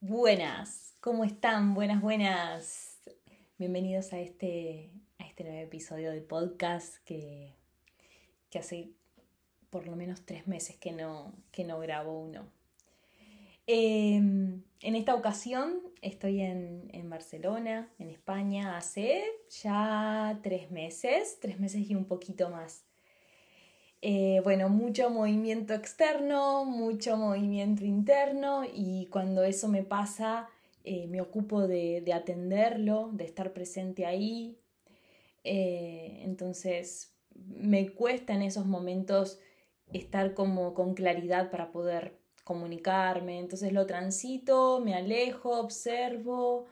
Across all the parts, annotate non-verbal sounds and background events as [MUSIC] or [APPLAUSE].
Buenas, ¿cómo están? Buenas, buenas. Bienvenidos a este, a este nuevo episodio de podcast que, que hace por lo menos tres meses que no, que no grabo uno. Em, en esta ocasión estoy en, en, Barcelona, en España, hace ya tres meses, tres meses y un poquito más. Eh, bueno, mucho movimiento externo, mucho movimiento interno y cuando eso me pasa eh, me ocupo de, de, atenderlo, de estar presente ahí. Eh, entonces me cuesta en esos momentos estar como con claridad para poder comunicarme. Entonces lo transito, me alejo, observo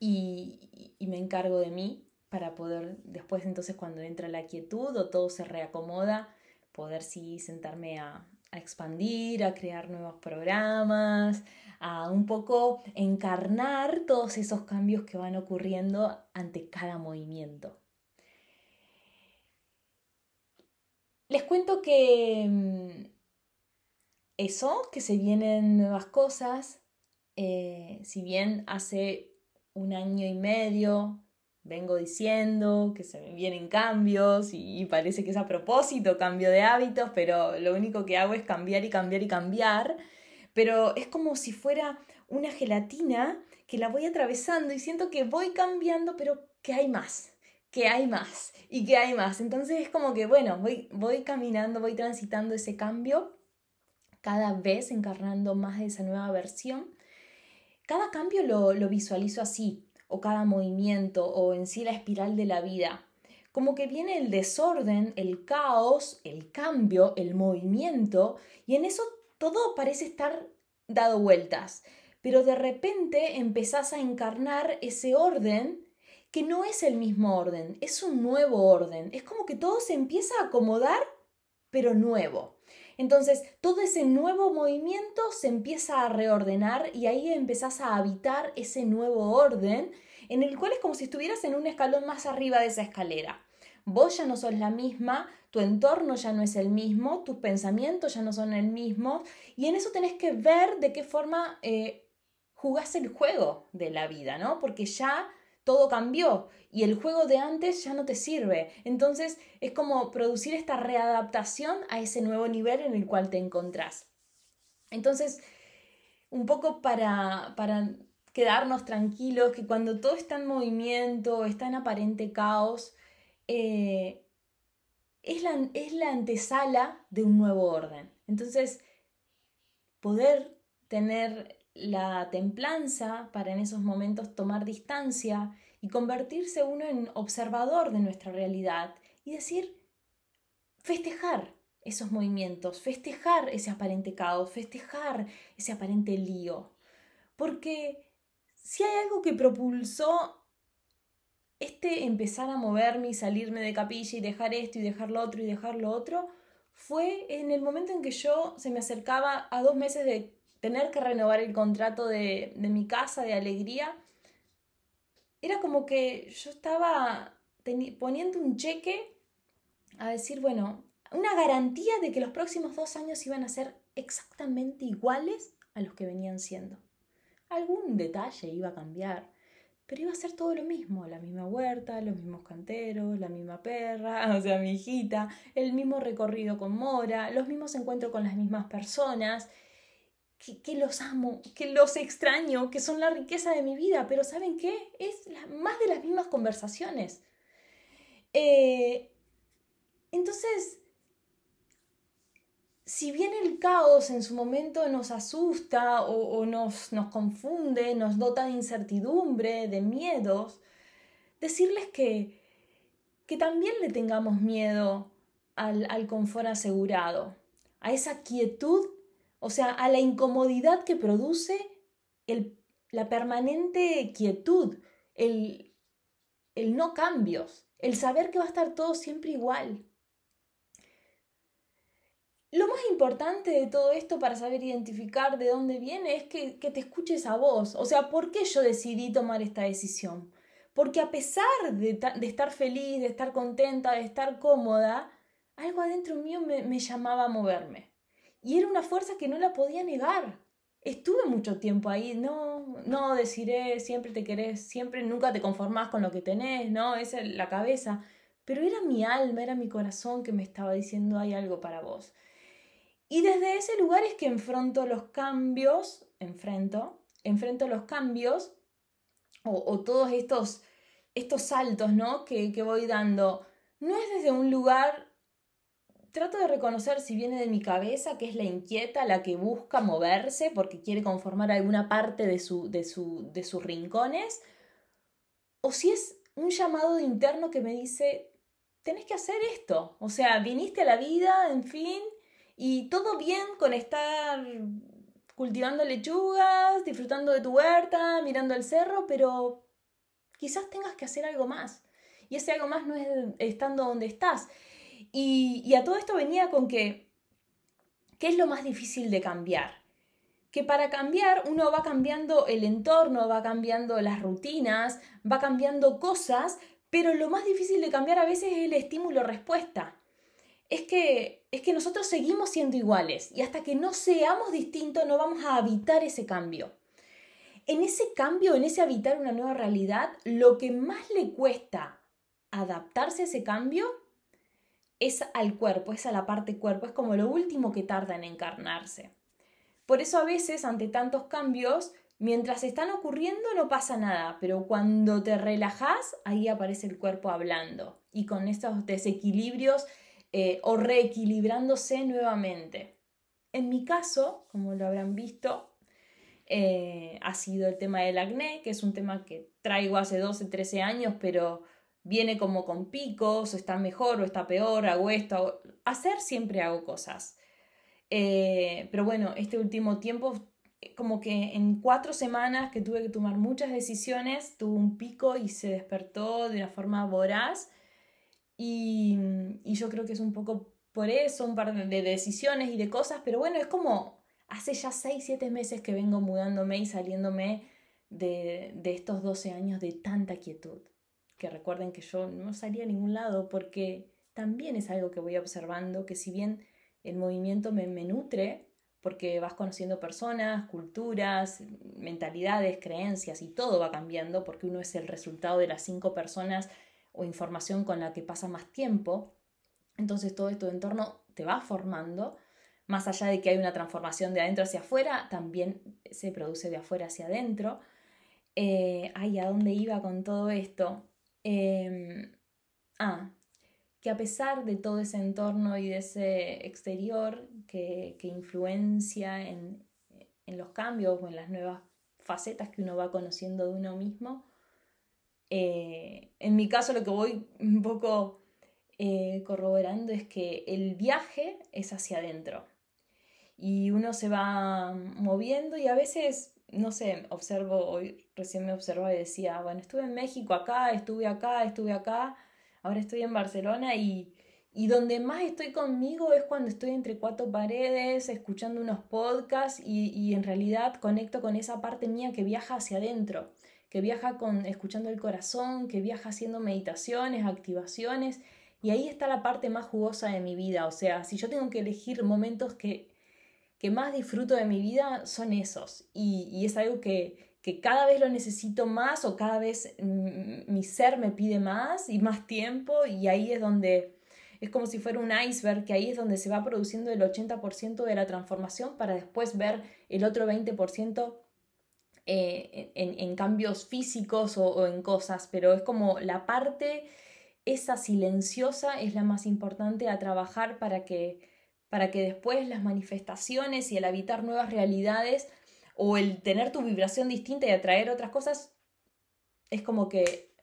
y me encargo de mí para poder después entonces cuando entra la quietud o todo se reacomoda, poder sí sentarme a, expandir, a crear nuevos programas, a un poco encarnar todos esos cambios que van ocurriendo ante cada movimiento. Les cuento que mm, eso, que se vienen nuevas cosas, eh, si bien hace un año y medio vengo diciendo que se me vienen cambios y, parece que es a propósito cambio de hábitos, pero lo único que hago es cambiar y cambiar y cambiar. Pero es como si fuera una gelatina que la voy atravesando y siento que voy cambiando, pero que hay más, que hay más y que hay más. Entonces es como que, bueno, voy, voy caminando, voy transitando ese cambio, cada vez encarnando más de esa nueva versión. Cada cambio lo, lo visualizo así, o cada movimiento o en sí la espiral de la vida. Como que viene el desorden, el caos, el cambio, el movimiento y en eso todo parece estar dado vueltas. Pero de repente empezás a encarnar ese orden que no es el mismo orden, es un nuevo orden. Es como que todo se empieza a acomodar, pero nuevo. Entonces, todo ese nuevo movimiento se empieza a reordenar y ahí empezás a habitar ese nuevo orden en el cual es como si estuvieras en un escalón más arriba de esa escalera. Vos ya no sos la misma, tu entorno ya no es el mismo, tus pensamientos ya no son el mismo y en eso tenés que ver de qué forma eh, jugás el juego de la vida, ¿no? Porque ya todo cambió y el juego de antes ya no te sirve. Entonces es como producir esta readaptación a ese nuevo nivel en el cual te encontrás. Entonces, un poco para, para quedarnos tranquilos, que cuando todo está en movimiento, está en aparente caos, eh, es, la, es la antesala de un nuevo orden. Entonces, poder tener la templanza para en esos momentos tomar distancia y convertirse uno en observador de nuestra realidad y decir, festejar esos movimientos, festejar ese aparente caos, festejar ese aparente lío. Porque si hay algo que propulsó este empezar a moverme y salirme de capilla y dejar esto y dejar lo otro y dejar lo otro, fue en el momento en que yo se me acercaba a dos meses de tener que renovar el contrato de, mi casa de alegría, era como que yo estaba poniendo un cheque a decir, bueno, una garantía de que los próximos dos años iban a ser exactamente iguales a los que venían siendo. Algún detalle iba a cambiar, pero iba a ser todo lo mismo, la misma huerta, los mismos canteros, la misma perra, [LAUGHS] o sea, mi hijita, el mismo recorrido con Mora, los mismos encuentros con las mismas personas, que, los amo, que los extraño, que son la riqueza de mi vida, pero ¿saben qué? Es más de las mismas conversaciones. Eh, entonces, si bien el caos en su momento nos asusta o, nos, nos, confunde, nos dota de incertidumbre, de miedos, decirles que, que también le tengamos miedo al, al confort asegurado, a esa quietud o sea, a la incomodidad que produce el, la permanente quietud, el, el no cambios, el saber que va a estar todo siempre igual. Lo más importante de todo esto para saber identificar de dónde viene es que, que, te escuches a vos. O sea, ¿por qué yo decidí tomar esta decisión? Porque a pesar de, estar feliz, de estar contenta, de estar cómoda, algo adentro mío me llamaba a moverme. Y era una fuerza que no la podía negar. estuve mucho tiempo ahí, no, no deciré, siempre te querés, siempre nunca te conformás con lo que tenés, ¿no? Esa es la cabeza. Pero era mi alma, era mi corazón que me estaba diciendo hay algo para vos. Y desde ese lugar es que enfrento los cambios, enfrento, enfrento los cambios o, todos estos, estos saltos, ¿no? Que, que voy dando. No es desde un lugar trato de reconocer si viene de mi cabeza, que es la inquieta, la que busca moverse porque quiere conformar alguna parte de, su, de, su, de sus rincones, o si es un llamado interno que me dice, tenés que hacer esto, o sea, viniste a la vida, en fin, y todo bien con estar cultivando lechugas, disfrutando de tu huerta, mirando el cerro, pero quizás tengas que hacer algo más. Y ese algo más no es estando donde estás. Y, a todo esto venía con que, ¿qué es lo más difícil de cambiar? Que para cambiar uno va cambiando el entorno, va cambiando las rutinas, va cambiando cosas, pero lo más difícil de cambiar a veces es el estímulo-respuesta es que, es que nosotros seguimos siendo iguales y hasta que no seamos distintos no vamos a habitar ese cambio. En ese cambio, en ese habitar una nueva realidad, lo que más le cuesta adaptarse a ese cambio es al cuerpo, es a la parte cuerpo, es como lo último que tarda en encarnarse. Por eso a veces ante tantos cambios, mientras están ocurriendo no pasa nada, pero cuando te relajas, ahí aparece el cuerpo hablando y con estos desequilibrios eh, o reequilibrándose nuevamente. En mi caso, como lo habrán visto, eh, ha sido el tema del acné, que es un tema que traigo hace 12, 13 años, pero viene como con picos, o está mejor o está peor, hago esto, hacer siempre hago cosas. Eh, pero bueno, este último tiempo, como que en cuatro semanas que tuve que tomar muchas decisiones, tuvo un pico y se despertó de una forma voraz y, y yo creo que es un poco por eso, un par de decisiones y de cosas, pero bueno, es como hace ya 6, 7 meses que vengo mudándome y saliéndome de, de estos 12 años de tanta quietud. Que recuerden que yo no salía a ningún lado porque también es algo que voy observando, que si bien el movimiento me, me nutre, porque vas conociendo personas, culturas, mentalidades, creencias y todo va cambiando porque uno es el resultado de las cinco personas o información con la que pasa más tiempo. Entonces todo esto de entorno te va formando. Más allá de que hay una transformación de adentro hacia afuera, también se produce de afuera hacia adentro. Eh, ay, ¿a dónde iba con todo esto? Em, ah, que a pesar de todo ese entorno y de ese exterior que, que influencia en, en los cambios o en las nuevas facetas que uno va conociendo de uno mismo, eh, en mi caso lo que voy un poco eh, corroborando es que el viaje es hacia adentro. Y uno se va moviendo y a veces, no sé, observo, hoy recién me observaba y decía, bueno, estuve en México acá, estuve acá, estuve acá, ahora estoy en Barcelona y, y donde más estoy conmigo es cuando estoy entre cuatro paredes, escuchando unos podcasts y, y en realidad conecto con esa parte mía que viaja hacia adentro que viaja con escuchando el corazón, que viaja haciendo meditaciones, activaciones, y ahí está la parte más jugosa de mi vida. O sea, si yo tengo que elegir momentos que, que más disfruto de mi vida, son esos. Y, es algo que, que, cada vez lo necesito más o cada vez mi ser me pide más y más tiempo, y ahí es donde es como si fuera un iceberg, que ahí es donde se va produciendo el 80% de la transformación para después ver el otro 20% eh, en, cambios físicos o, en cosas, pero es como la parte, esa silenciosa es la más importante a trabajar para que, para que después las manifestaciones y el habitar nuevas realidades o el tener tu vibración distinta y atraer otras cosas, es como que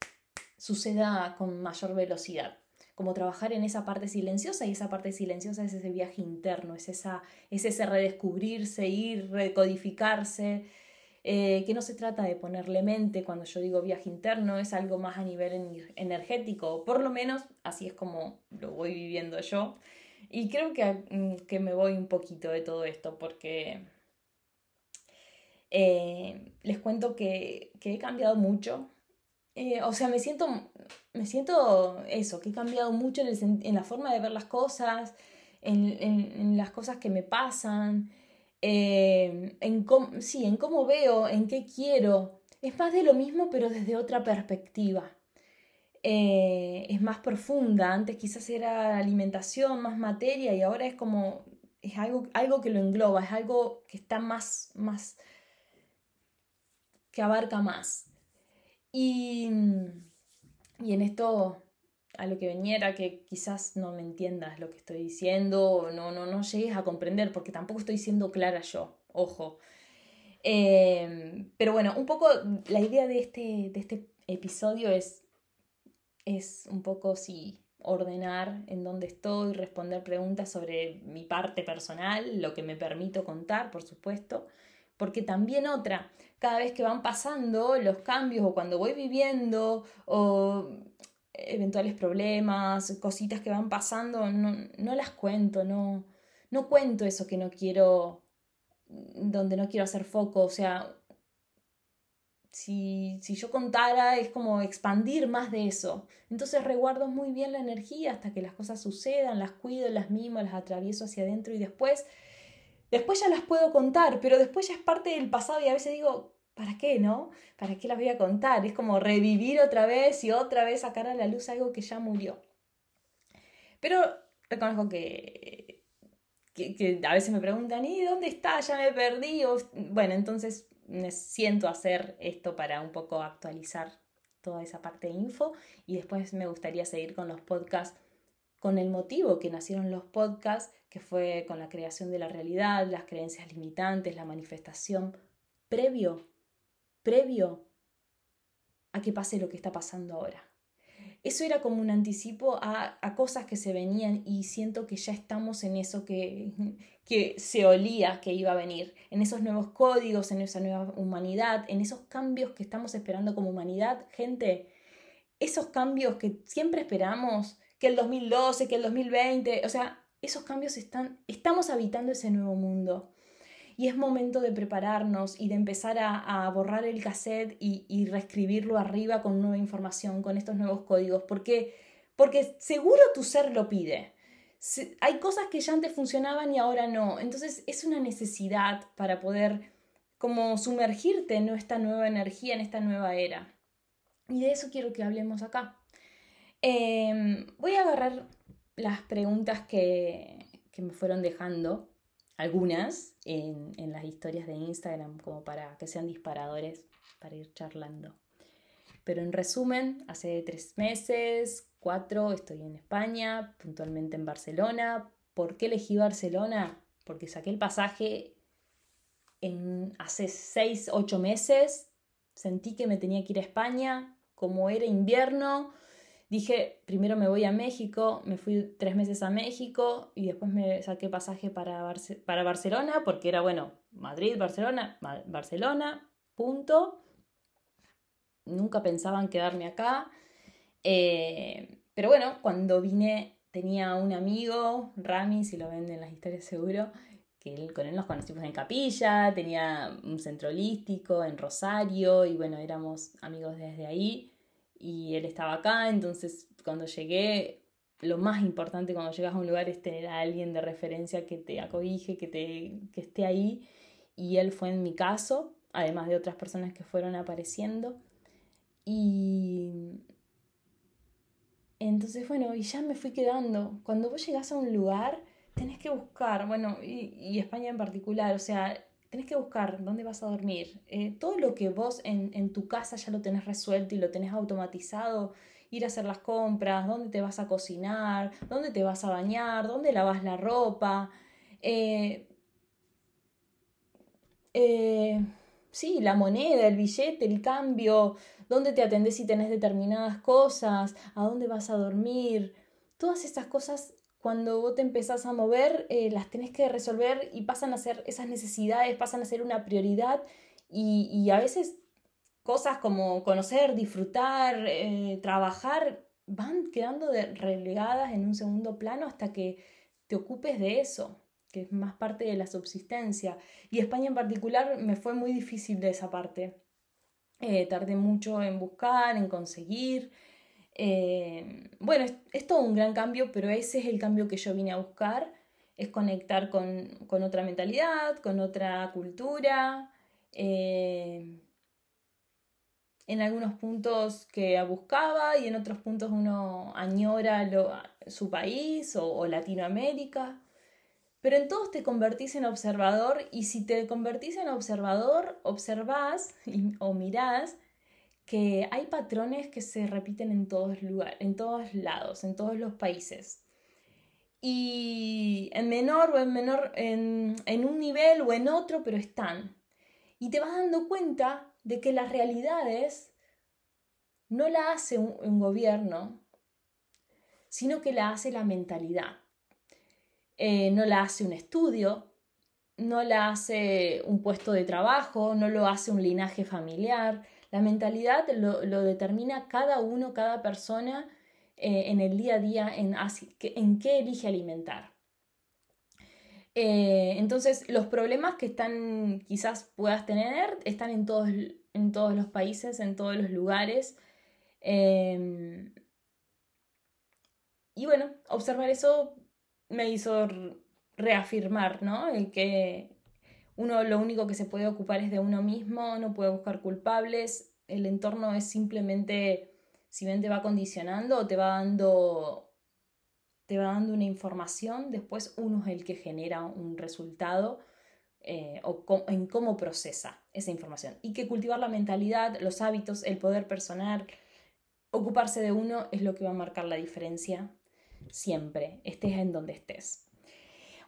suceda con mayor velocidad como trabajar en esa parte silenciosa y esa parte silenciosa es ese viaje interno, es, esa, es ese redescubrirse, ir, recodificarse, eh, que no se trata de ponerle mente cuando yo digo viaje interno, es algo más a nivel energético, por lo menos así es como lo voy viviendo yo. Y creo que, mm, que me voy un poquito de todo esto porque eh, les cuento que, que, he cambiado mucho. Eh, o sea, me siento, me siento eso, que he cambiado mucho en, en la forma de ver las cosas, en, en, en las cosas que me pasan. eh, en cómo, sí, en cómo veo, en qué quiero. Es más de lo mismo, pero desde otra perspectiva. Eh, es más profunda. Antes quizás era alimentación, más materia, y ahora es como, es algo, algo que lo engloba, es algo que está más, más, que abarca más. Y, y en esto a lo que veniera que quizás no me entiendas lo que estoy diciendo no, no, no llegues a comprender porque tampoco estoy siendo clara yo, ojo. Em, pero bueno, un poco la idea de este, de este episodio es, es un poco, sí, ordenar en dónde estoy, responder preguntas sobre mi parte personal, lo que me permito contar, por supuesto, porque también otra, cada vez que van pasando los cambios o cuando voy viviendo o eventuales problemas, cositas que van pasando, no, no las cuento, no, no cuento eso que no quiero, donde no quiero hacer foco, o sea, si, si, yo contara es como expandir más de eso. Entonces reguardo muy bien la energía hasta que las cosas sucedan, las cuido, las mimo, las atravieso hacia adentro y después, después ya las puedo contar, pero después ya es parte del pasado y a veces digo, ¿para qué, no? ¿Para qué las voy a contar? Es como revivir otra vez y otra vez sacar a la luz algo que ya murió. Pero reconozco que, que, a veces me preguntan, ¿y dónde está? Ya me perdí. bueno, entonces me siento hacer esto para un poco actualizar toda esa parte de info y después me gustaría seguir con los podcasts con el motivo que nacieron los podcasts, que fue con la creación de la realidad, las creencias limitantes, la manifestación previo previo a que pase lo que está pasando ahora. Eso era como un anticipo a, cosas que se venían y siento que ya estamos en eso que, [LAUGHS] que se olía que iba a venir, en esos nuevos códigos, en esa nueva humanidad, en esos cambios que estamos esperando como humanidad. Gente, esos cambios que siempre esperamos, que el 2012, que el 2020, o sea, esos cambios están, estamos habitando ese nuevo mundo y es momento de prepararnos y de empezar a, borrar el cassette y, reescribirlo arriba con nueva información, con estos nuevos códigos, porque, porque seguro tu ser lo pide. hay cosas que ya antes funcionaban y ahora no, entonces es una necesidad para poder como sumergirte en esta nueva energía, en esta nueva era. Y de eso quiero que hablemos acá. Em, voy a agarrar las preguntas que, que me fueron dejando algunas en, las historias de Instagram como para que sean disparadores para ir charlando. Pero en resumen, hace tres meses, cuatro, estoy en España, puntualmente en Barcelona. ¿Por qué elegí Barcelona? Porque saqué el pasaje en, hace seis, ocho meses, sentí que me tenía que ir a España, como era invierno, Dije, primero me voy a México, me fui tres meses a México y después me saqué pasaje para, para Barcelona porque era, bueno, Madrid, Barcelona, Barcelona, punto. Nunca pensaban quedarme acá. Eh, pero bueno, cuando vine tenía un amigo, Rami, si lo ven en las historias seguro, que con él nos conocimos en Capilla, tenía un centro holístico en Rosario y bueno, éramos amigos desde ahí y él estaba acá, entonces cuando llegué, lo más importante cuando llegas a un lugar es tener a alguien de referencia que te acobije, que, te, que esté ahí, y él fue en mi caso, además de otras personas que fueron apareciendo. Y entonces, bueno, y ya me fui quedando. Cuando vos llegás a un lugar, tenés que buscar, bueno, y, y España en particular, o sea, tenés que buscar dónde vas a dormir. Eh, todo lo que vos en, tu casa ya lo tenés resuelto y lo tenés automatizado, ir a hacer las compras, dónde te vas a cocinar, dónde te vas a bañar, dónde lavas la ropa. Eh, eh, sí, la moneda, el billete, el cambio, dónde te atendés si tenés determinadas cosas, a dónde vas a dormir. Todas estas cosas cuando vos te empezás a mover, eh, las tenés que resolver y pasan a ser esas necesidades, pasan a ser una prioridad y, a veces cosas como conocer, disfrutar, eh, trabajar, van quedando relegadas en un segundo plano hasta que te ocupes de eso, que es más parte de la subsistencia. Y España en particular me fue muy difícil de esa parte. Eh, tardé mucho en buscar, en conseguir. Eh, bueno, es, todo un gran cambio, pero ese es el cambio que yo vine a buscar. es conectar con, otra mentalidad, con otra cultura. Eh, en algunos puntos que buscaba y en otros puntos uno añora su país o, Latinoamérica. Pero en todos te convertís en observador y si te convertís en observador, observás o mirás que hay patrones que se repiten en todos, en todos lados, en todos los países. Y en menor o en menor, en, en un nivel o en otro, pero están. Y te vas dando cuenta de que las realidades no la hace un, gobierno, sino que la hace la mentalidad. Eh, no la hace un estudio, no la hace un puesto de trabajo, no lo hace un linaje familiar. La mentalidad lo, determina cada uno, cada persona eh, en el día a día, en, en qué elige alimentar. Eh, entonces, los problemas que están, quizás puedas tener, están en todos, en todos los países, en todos los lugares. Em, y bueno, observar eso me hizo reafirmar, ¿no? El que uno lo único que se puede ocupar es de uno mismo, no puede buscar culpables, el entorno es simplemente, si bien te va condicionando o te va dando te va dando una información, después uno es el que genera un resultado eh, o en cómo procesa esa información. Y que cultivar la mentalidad, los hábitos, el poder personal, ocuparse de uno es lo que va a marcar la diferencia siempre, estés en donde estés.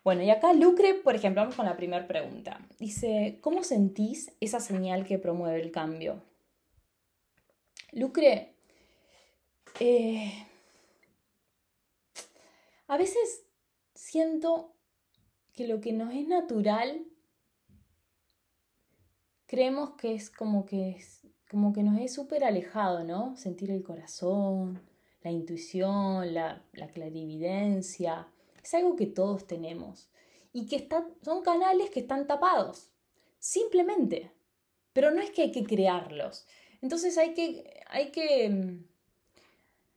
Bueno, y acá Lucre, por ejemplo, vamos con la primera pregunta. Dice, ¿cómo sentís esa señal que promueve el cambio? Lucre, eh, a veces siento que lo que nos es natural, creemos que es como que, es, como que nos es súper alejado, ¿no? Sentir el corazón, la intuición, la, clarividencia. Es algo que todos tenemos. Y que son canales que están tapados. Simplemente. Pero no es que hay que crearlos. Entonces hay que, hay que,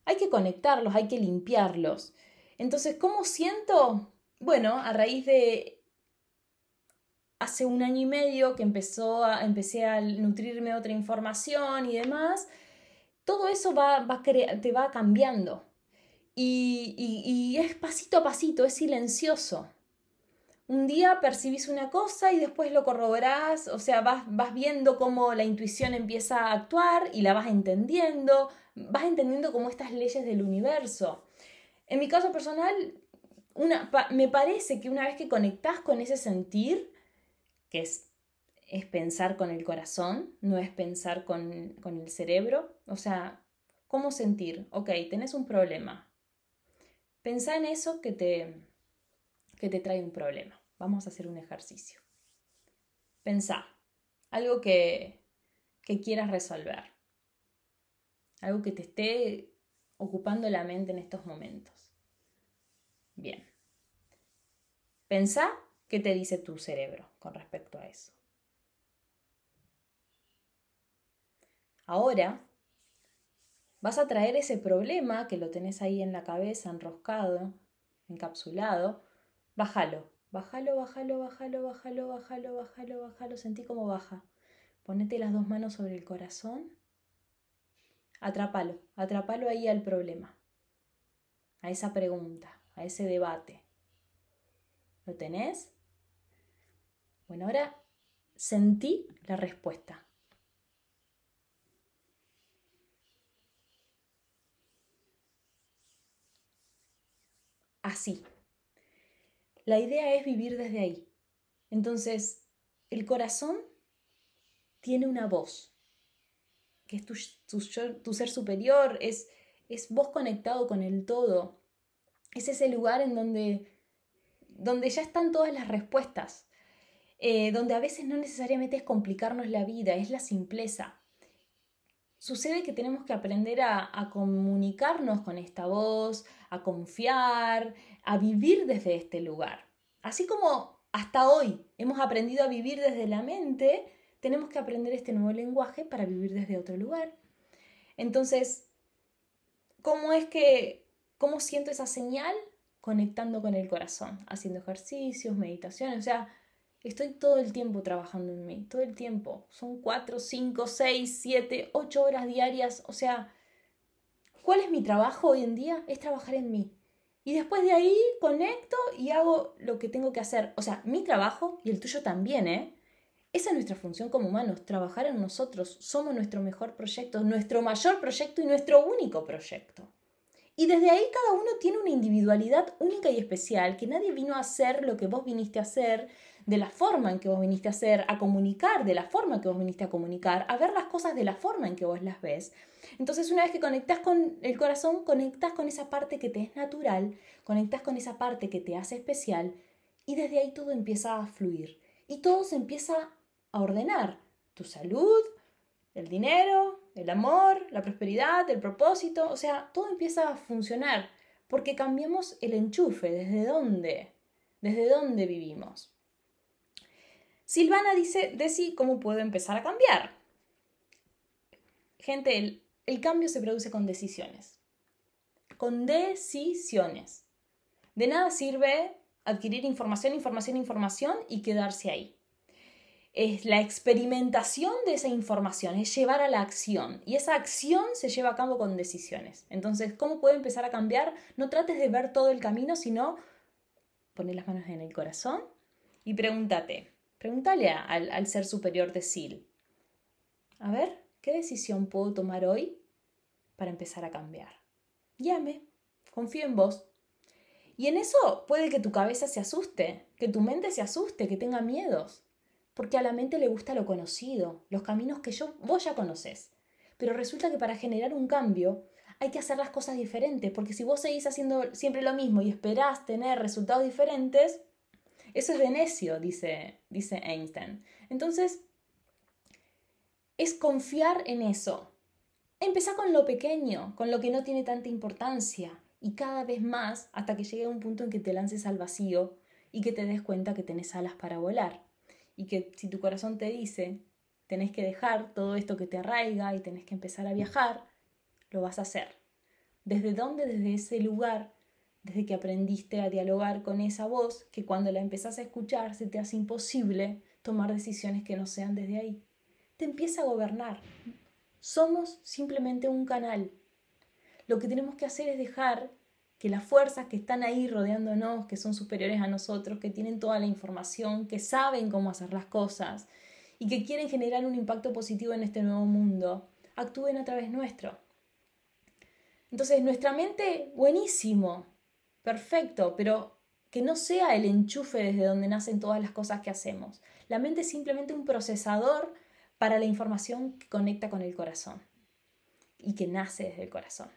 hay que conectarlos, hay que limpiarlos. Entonces, ¿cómo siento? Bueno, a raíz de hace un año y medio que empezó empecé a nutrirme otra información y demás, todo eso va, va te va cambiando. Y, es pasito a pasito, es silencioso. Un día percibís una cosa y después lo corroborás, o sea, vas, vas viendo cómo la intuición empieza a actuar y la vas entendiendo, vas entendiendo cómo estas leyes del universo. En mi caso personal, una, me parece que una vez que conectás con ese sentir, que es, es pensar con el corazón, no es pensar con, con el cerebro, o sea, ¿cómo sentir? Ok, tenés un problema. Pensá en eso que te, que te trae un problema. Vamos a hacer un ejercicio. Pensá, algo que, que quieras resolver. Algo que te esté ocupando la mente en estos momentos. Bien. Pensá qué te dice tu cerebro con respecto a eso. Ahora vas a traer ese problema que lo tenés ahí en la cabeza, enroscado, encapsulado, bájalo, bájalo, bájalo, bájalo, bájalo, bájalo, bájalo, bájalo, sentí cómo baja. Ponete las dos manos sobre el corazón, atrápalo, atrápalo ahí al problema, a esa pregunta a ese debate. ¿Lo tenés? Bueno, ahora sentí la respuesta. Así. La idea es vivir desde ahí. Entonces, el corazón tiene una voz, que es tu, ser superior, es, es vos conectado con el todo, es ese lugar en donde, donde ya están todas las respuestas, eh, donde a veces no necesariamente es complicarnos la vida, es la simpleza. Sucede que tenemos que aprender a, comunicarnos con esta voz, a confiar, a vivir desde este lugar. Así como hasta hoy hemos aprendido a vivir desde la mente, tenemos que aprender este nuevo lenguaje para vivir desde otro lugar. Entonces, ¿cómo es que ¿Cómo siento esa señal? conectando con el corazón, haciendo ejercicios, meditaciones, o sea, estoy todo el tiempo trabajando en mí, todo el tiempo. Son cuatro, cinco, seis, siete, ocho horas diarias, o sea, ¿cuál es mi trabajo hoy en día? Es trabajar en mí. Y después de ahí conecto y hago lo que tengo que hacer. O sea, mi trabajo y el tuyo también, ¿eh? Esa es nuestra función como humanos, trabajar en nosotros. Somos nuestro mejor proyecto, nuestro mayor proyecto y nuestro único proyecto. Y desde ahí cada uno tiene una individualidad única y especial, que nadie vino a hacer lo que vos viniste a hacer, de la forma en que vos viniste a hacer, a comunicar de la forma en que vos viniste a comunicar, a ver las cosas de la forma en que vos las ves. Entonces una vez que conectas con el corazón, conectas con esa parte que te es natural, conectas con esa parte que te hace especial y desde ahí todo empieza a fluir y todo se empieza a ordenar. Tu salud, el dinero, el amor, la prosperidad, el propósito, o sea, todo empieza a funcionar porque cambiamos el enchufe, desde dónde, desde dónde vivimos. Silvana dice, Desi, ¿cómo puedo empezar a cambiar? Gente, el, el cambio se produce con decisiones. Con decisiones. De nada sirve adquirir información, información, información y quedarse ahí es la experimentación de esa información, es llevar a la acción. Y esa acción se lleva a cabo con decisiones. Entonces, ¿cómo puede empezar a cambiar? No trates de ver todo el camino, sino poner las manos en el corazón y pregúntate, pregúntale al, ser superior de SIL. A ver, ¿qué decisión puedo tomar hoy para empezar a cambiar? Llame, confío en vos. Y en eso puede que tu cabeza se asuste, que tu mente se asuste, que tenga miedos porque a la mente le gusta lo conocido, los caminos que yo, vos ya conoces. Pero resulta que para generar un cambio hay que hacer las cosas diferentes, porque si vos seguís haciendo siempre lo mismo y esperás tener resultados diferentes, eso es de necio, dice, dice Einstein. Entonces, es confiar en eso. Empezá con lo pequeño, con lo que no tiene tanta importancia, y cada vez más hasta que llegue a un punto en que te lances al vacío y que te des cuenta que tenés alas para volar y que si tu corazón te dice, tenés que dejar todo esto que te arraiga y tenés que empezar a viajar, lo vas a hacer. ¿Desde dónde? Desde ese lugar, desde que aprendiste a dialogar con esa voz, que cuando la empezás a escuchar se te hace imposible tomar decisiones que no sean desde ahí. Te empieza a gobernar. Somos simplemente un canal. Lo que tenemos que hacer es dejar que las fuerzas que están ahí rodeándonos, que son superiores a nosotros, que tienen toda la información, que saben cómo hacer las cosas y que quieren generar un impacto positivo en este nuevo mundo, actúen a través nuestro. Entonces, nuestra mente, buenísimo, perfecto, pero que no sea el enchufe desde donde nacen todas las cosas que hacemos. La mente es simplemente un procesador para la información que conecta con el corazón y que nace desde el corazón.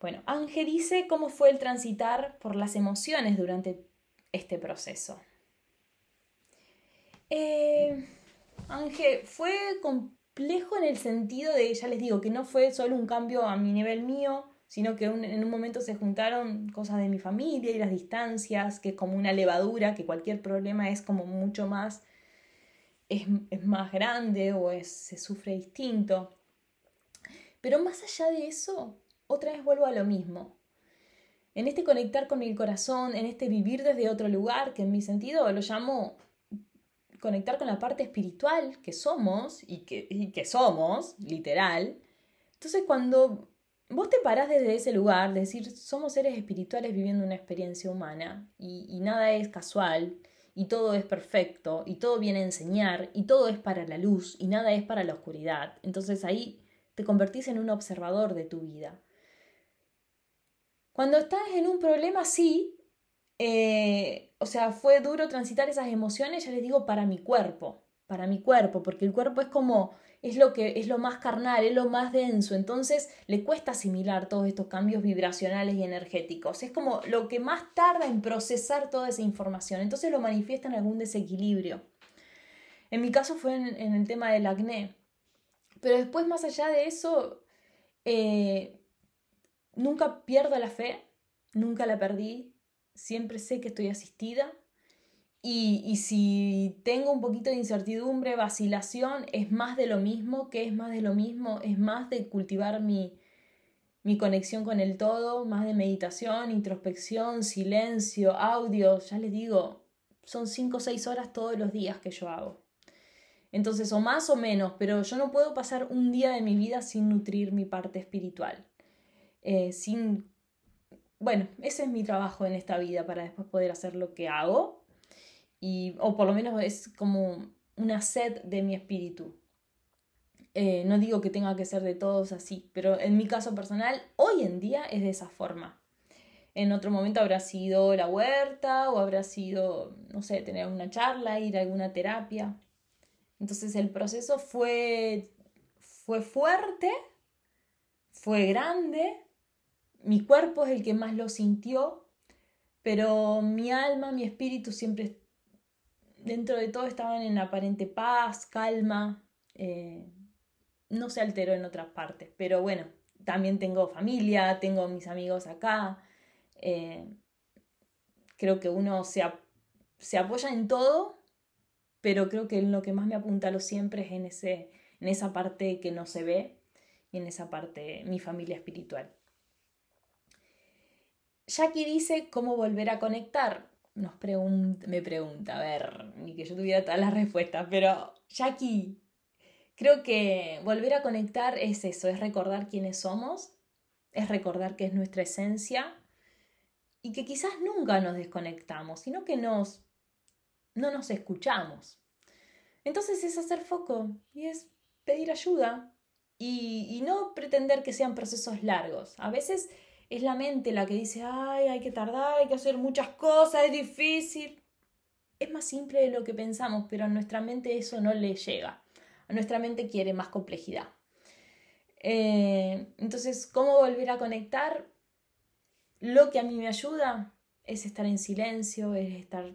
Bueno, Ángel dice cómo fue el transitar por las emociones durante este proceso. Eh, Ángel, fue complejo en el sentido de, ya les digo, que no fue solo un cambio a mi nivel mío, sino que en un momento se juntaron cosas de mi familia y las distancias, que es como una levadura, que cualquier problema es como mucho más, es, es más grande o es, se sufre distinto. Pero más allá de eso, otra vez vuelvo a lo mismo. En este conectar con el corazón, en este vivir desde otro lugar, que en mi sentido lo llamo conectar con la parte espiritual que somos y que, que somos, literal. Entonces cuando vos te parás desde ese lugar, de decir, somos seres espirituales viviendo una experiencia humana y, nada es casual y todo es perfecto y todo viene a enseñar y todo es para la luz y nada es para la oscuridad. Entonces ahí te convertís en un observador de tu vida. Cuando estás en un problema, sí, eh, o sea, fue duro transitar esas emociones, ya les digo, para mi cuerpo, para mi cuerpo, porque el cuerpo es como, es lo que es lo más carnal, es lo más denso, entonces le cuesta asimilar todos estos cambios vibracionales y energéticos. Es como lo que más tarda en procesar toda esa información, entonces lo manifiesta en algún desequilibrio. En mi caso fue en, el tema del acné, pero después más allá de eso, eh, Nunca pierdo la fe, nunca la perdí, siempre sé que estoy asistida y, y, si tengo un poquito de incertidumbre, vacilación, es más de lo mismo, que es más de lo mismo, es más de cultivar mi, mi conexión con el todo, más de meditación, introspección, silencio, audio, ya les digo, son 5 o 6 horas todos los días que yo hago. Entonces, o más o menos, pero yo no puedo pasar un día de mi vida sin nutrir mi parte espiritual. Eh, sin. Bueno, ese es mi trabajo en esta vida para después poder hacer lo que hago. Y, o por lo menos es como una sed de mi espíritu. Eh, no digo que tenga que ser de todos así, pero en mi caso personal, hoy en día es de esa forma. En otro momento habrá sido la huerta o habrá sido, no sé, tener una charla, ir a alguna terapia. Entonces el proceso fue, fue fuerte, fue grande, mi cuerpo es el que más lo sintió, pero mi alma, mi espíritu siempre dentro de todo estaban en aparente paz, calma, eh, no se alteró en otras partes, pero bueno, también tengo familia, tengo mis amigos acá, eh, creo que uno se, apoya en todo pero creo que lo que más me apuntalo siempre es en, ese, en esa parte que no se ve y en esa parte mi familia espiritual. Jackie dice cómo volver a conectar. Nos me pregunta, a ver, ni que yo tuviera todas las respuestas, pero Jackie, creo que volver a conectar es eso, es recordar quiénes somos, es recordar qué es nuestra esencia y que quizás nunca nos desconectamos, sino que nos no nos escuchamos. Entonces es hacer foco y es pedir ayuda y, no pretender que sean procesos largos. A veces es la mente la que dice, ay, hay que tardar, hay que hacer muchas cosas, es difícil. Es más simple de lo que pensamos, pero a nuestra mente eso no le llega. A nuestra mente quiere más complejidad. Eh, entonces, ¿cómo volver a conectar? Lo que a mí me ayuda es estar en silencio, es estar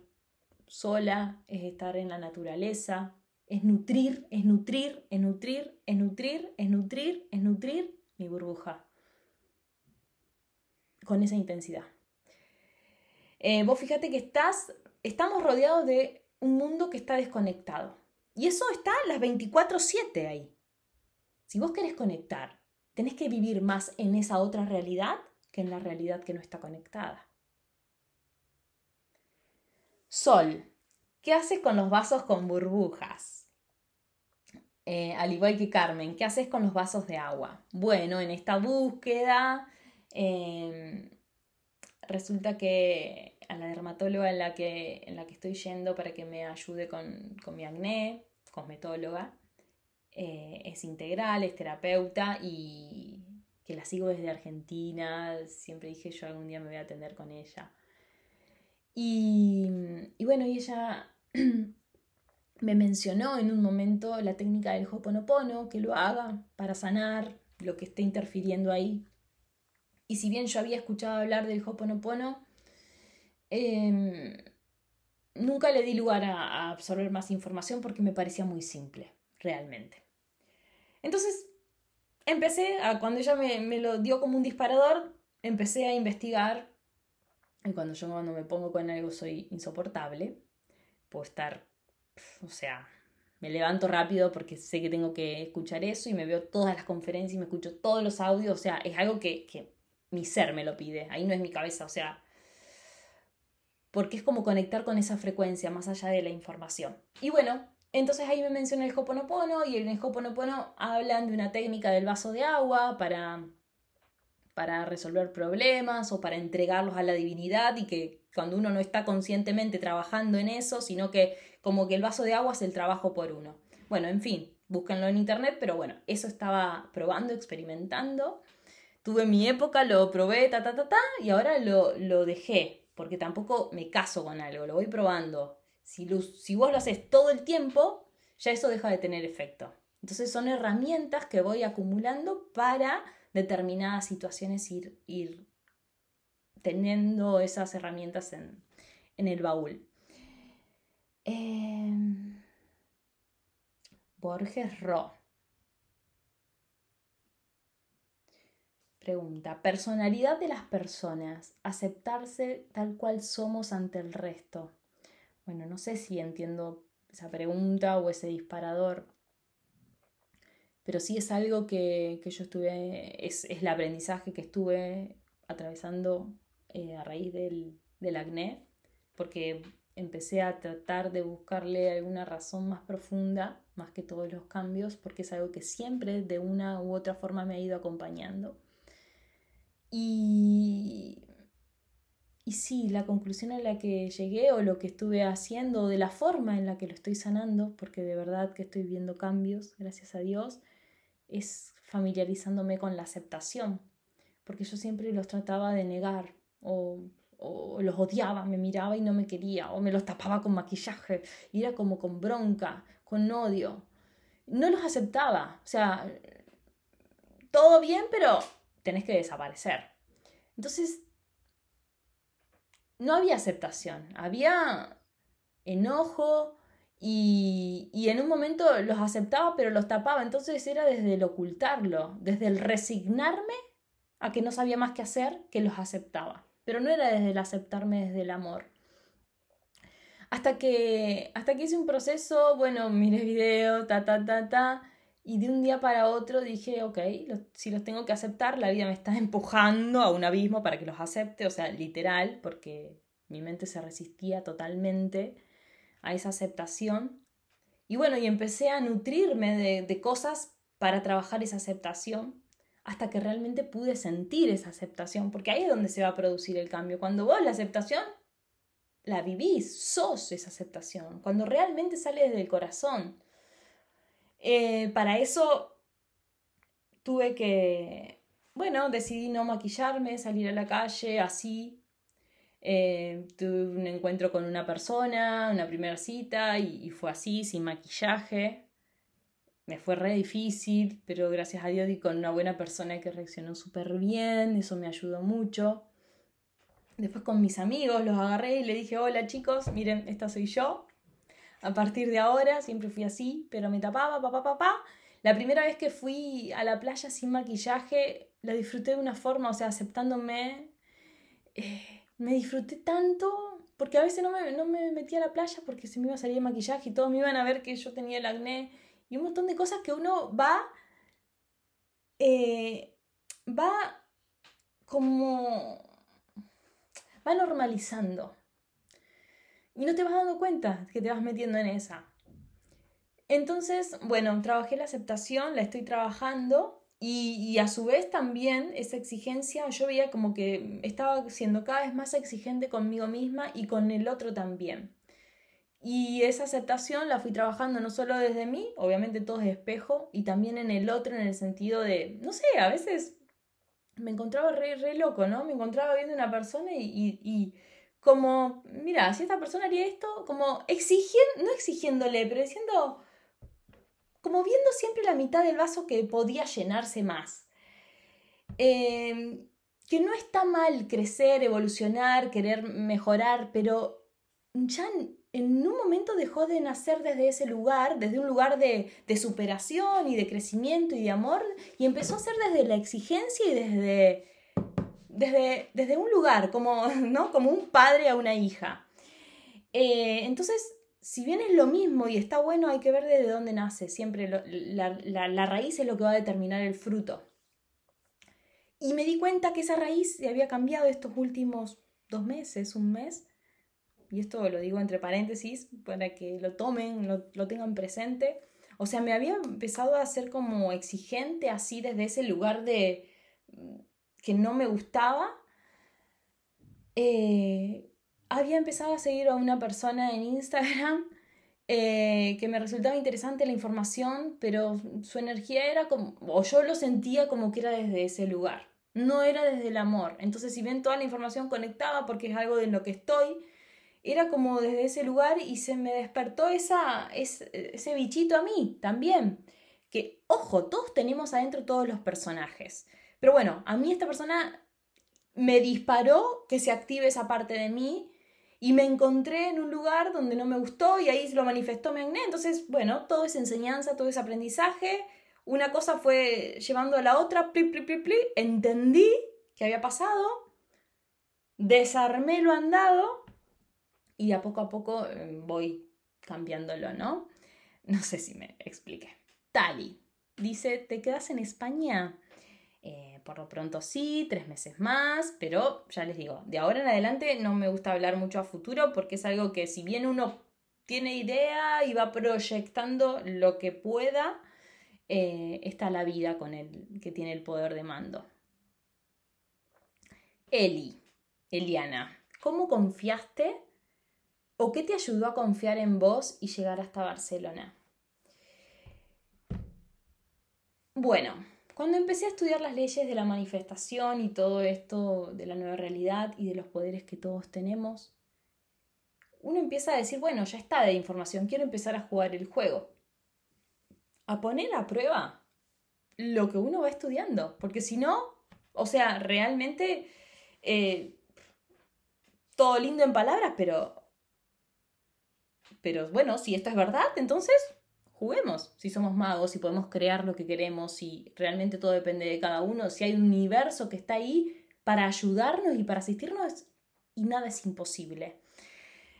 sola, es estar en la naturaleza, es nutrir, es nutrir, es nutrir, es nutrir, es nutrir, es nutrir mi burbuja. Con esa intensidad. Eh, vos fíjate que estás, estamos rodeados de un mundo que está desconectado. Y eso está las 24/7 ahí. Si vos querés conectar, tenés que vivir más en esa otra realidad que en la realidad que no está conectada. Sol. ¿Qué haces con los vasos con burbujas? Eh, al igual que Carmen, ¿qué haces con los vasos de agua? Bueno, en esta búsqueda em, resulta que a la dermatóloga en la que, en la que estoy yendo para que me ayude con, mi acné, cosmetóloga, eh, es integral, es terapeuta y que la sigo desde Argentina, siempre dije yo algún día me voy a atender con ella. Y, bueno, y ella [CLEARS THROAT] me mencionó en un momento la técnica del Hoponopono, que lo haga para sanar lo que esté interfiriendo ahí. Y si bien yo había escuchado hablar del Hoponopono, em, nunca le di lugar a, absorber más información porque me parecía muy simple, realmente. Entonces, empecé, a, cuando ella me, me lo dio como un disparador, empecé a investigar y cuando yo cuando me pongo con algo soy insoportable. Puedo estar, o sea, me levanto rápido porque sé que tengo que escuchar eso y me veo todas las conferencias y me escucho todos los audios. O sea, es algo que, que mi ser me lo pide. Ahí no es mi cabeza, o sea, porque es como conectar con esa frecuencia más allá de la información. Y bueno, entonces ahí me menciona el Hoponopono y en el Hoponopono hablan de una técnica del vaso de agua para para resolver problemas o para entregarlos a la divinidad y que cuando uno no está conscientemente trabajando en eso, sino que como que el vaso de agua es el trabajo por uno. Bueno, en fin, búsquenlo en internet, pero bueno, eso estaba probando, experimentando. Tuve mi época, lo probé, ta, ta, ta, ta, y ahora lo, lo dejé, porque tampoco me caso con algo, lo voy probando. Si, si vos lo haces todo el tiempo, ya eso deja de tener efecto. Entonces son herramientas que voy acumulando para determinadas situaciones ir, ir teniendo esas herramientas en, el baúl. Em, Borges Ro. Pregunta, personalidad de las personas, aceptarse tal cual somos ante el resto. Bueno, no sé si entiendo esa pregunta o ese disparador. pero sí es algo que, yo estuve, es, el aprendizaje que estuve atravesando eh, a raíz del, del acné, porque empecé a tratar de buscarle alguna razón más profunda, más que todos los cambios, porque es algo que siempre de una u otra forma me ha ido acompañando. Y, y sí, la conclusión a la que llegué o lo que estuve haciendo o de la forma en la que lo estoy sanando, porque de verdad que estoy viendo cambios, gracias a Dios, es familiarizándome con la aceptación, porque yo siempre los trataba de negar o o los odiaba, me miraba y no me quería, o me los tapaba con maquillaje, y era como con bronca, con odio. No los aceptaba, o sea, todo bien, pero tenés que desaparecer. Entonces, no había aceptación, había enojo y, y en un momento los aceptaba, pero los tapaba, entonces era desde el ocultarlo, desde el resignarme a que no sabía más que hacer, que los aceptaba pero no era desde el aceptarme desde el amor. Hasta que, hasta que hice un proceso, bueno, miré video, ta, ta, ta, ta, y de un día para otro dije, ok, si los tengo que aceptar, la vida me está [LAUGHS] empujando a un abismo para que los acepte, o sea, literal, porque mi mente se resistía totalmente a esa aceptación. Y bueno, y empecé a nutrirme de, de cosas para trabajar esa aceptación hasta que realmente pude sentir esa aceptación, porque ahí es donde se va a producir el cambio. Cuando vos la aceptación la vivís, sos esa aceptación, cuando realmente sale desde el corazón. Eh, para eso tuve que, bueno, decidí no maquillarme, salir a la calle así. Eh, tuve un encuentro con una persona, una primera cita, y fue así, sin maquillaje me fue re difícil, pero gracias a Dios y con una buena persona que reaccionó súper bien, eso me ayudó mucho. Después con mis amigos los agarré y le dije, hola chicos, miren, esta soy yo. A partir de ahora siempre fui así, pero me tapaba, papá, papá. La primera vez que fui a la playa sin maquillaje, la disfruté de una forma, o sea, aceptándome. Eh, me disfruté tanto, porque a veces no me, no me metía a la playa porque se me iba a salir el maquillaje y todos me iban a ver que yo tenía el acné y un montón de cosas que uno va, eh, va como, va normalizando. Y no te vas dando cuenta que te vas metiendo en esa. Entonces, bueno, trabajé la aceptación, la estoy trabajando y, a su vez también esa exigencia, yo veía como que estaba siendo cada vez más exigente conmigo misma y con el otro también. Y esa aceptación la fui trabajando no solo desde mí, obviamente todo es espejo, y también en el otro en el sentido de, no sé, a veces me encontraba re, re loco, ¿no? Me encontraba viendo una persona y, como, mira, si esta persona haría esto, como exigiendo, no exigiéndole, pero diciendo, como viendo siempre la mitad del vaso que podía llenarse más. Em, que no está mal crecer, evolucionar, querer mejorar, pero ya en un momento dejó de nacer desde ese lugar, desde un lugar de, superación y de crecimiento y de amor, y empezó a ser desde la exigencia y desde, desde, desde un lugar, como, [LAUGHS] ¿no? como un padre a una hija. Eh, entonces, si bien es lo mismo y está bueno, hay que ver desde dónde nace. Siempre la, la raíz es lo que va a determinar el fruto. Y me di cuenta que esa raíz se había cambiado estos últimos dos meses, un mes, y esto lo digo entre paréntesis para que lo tomen, lo, tengan presente. O sea, me había empezado a ser como exigente así desde ese lugar de que no me gustaba. Eh, había empezado a seguir a una persona en Instagram [LAUGHS] eh, que me resultaba interesante la información, pero su energía era como, o yo lo sentía como que era desde ese lugar, no era desde el amor. Entonces, si bien toda la información conectaba porque es algo de lo que estoy, era como desde ese lugar y se me despertó esa, ese, bichito a mí también. Que, ojo, todos tenemos adentro todos los personajes. Pero bueno, a mí esta persona me disparó que se active esa parte de mí y me encontré en un lugar donde no me gustó y ahí lo manifestó mi acné. Entonces, bueno, todo es enseñanza, todo es aprendizaje. Una cosa fue llevando a la otra, pli, pli, pli, pli. entendí qué había pasado, desarmé lo andado y a poco a poco eh, voy cambiándolo, ¿no? No sé si me expliqué. Tali. dice, ¿te quedas en España? Eh, por lo pronto sí, tres meses más, pero ya les digo, de ahora en adelante no me gusta hablar mucho a futuro porque es algo que si bien uno tiene idea y va proyectando lo que pueda, eh, está la vida con el que tiene el poder de mando. Eli, Eliana, ¿cómo confiaste o qué te ayudó a confiar en vos y llegar hasta Barcelona? Bueno, cuando empecé a estudiar las leyes de la manifestación y todo esto de la nueva realidad y de los poderes que todos tenemos, uno empieza a decir, bueno, ya está de información, quiero empezar a jugar el juego. A poner a prueba lo que uno va estudiando, porque si no, o sea, realmente eh, todo lindo en palabras, pero... Pero bueno, si esto es verdad, entonces juguemos. Si somos magos, si podemos crear lo que queremos, si realmente todo depende de cada uno, si hay un universo que está ahí para ayudarnos y para asistirnos y nada es imposible.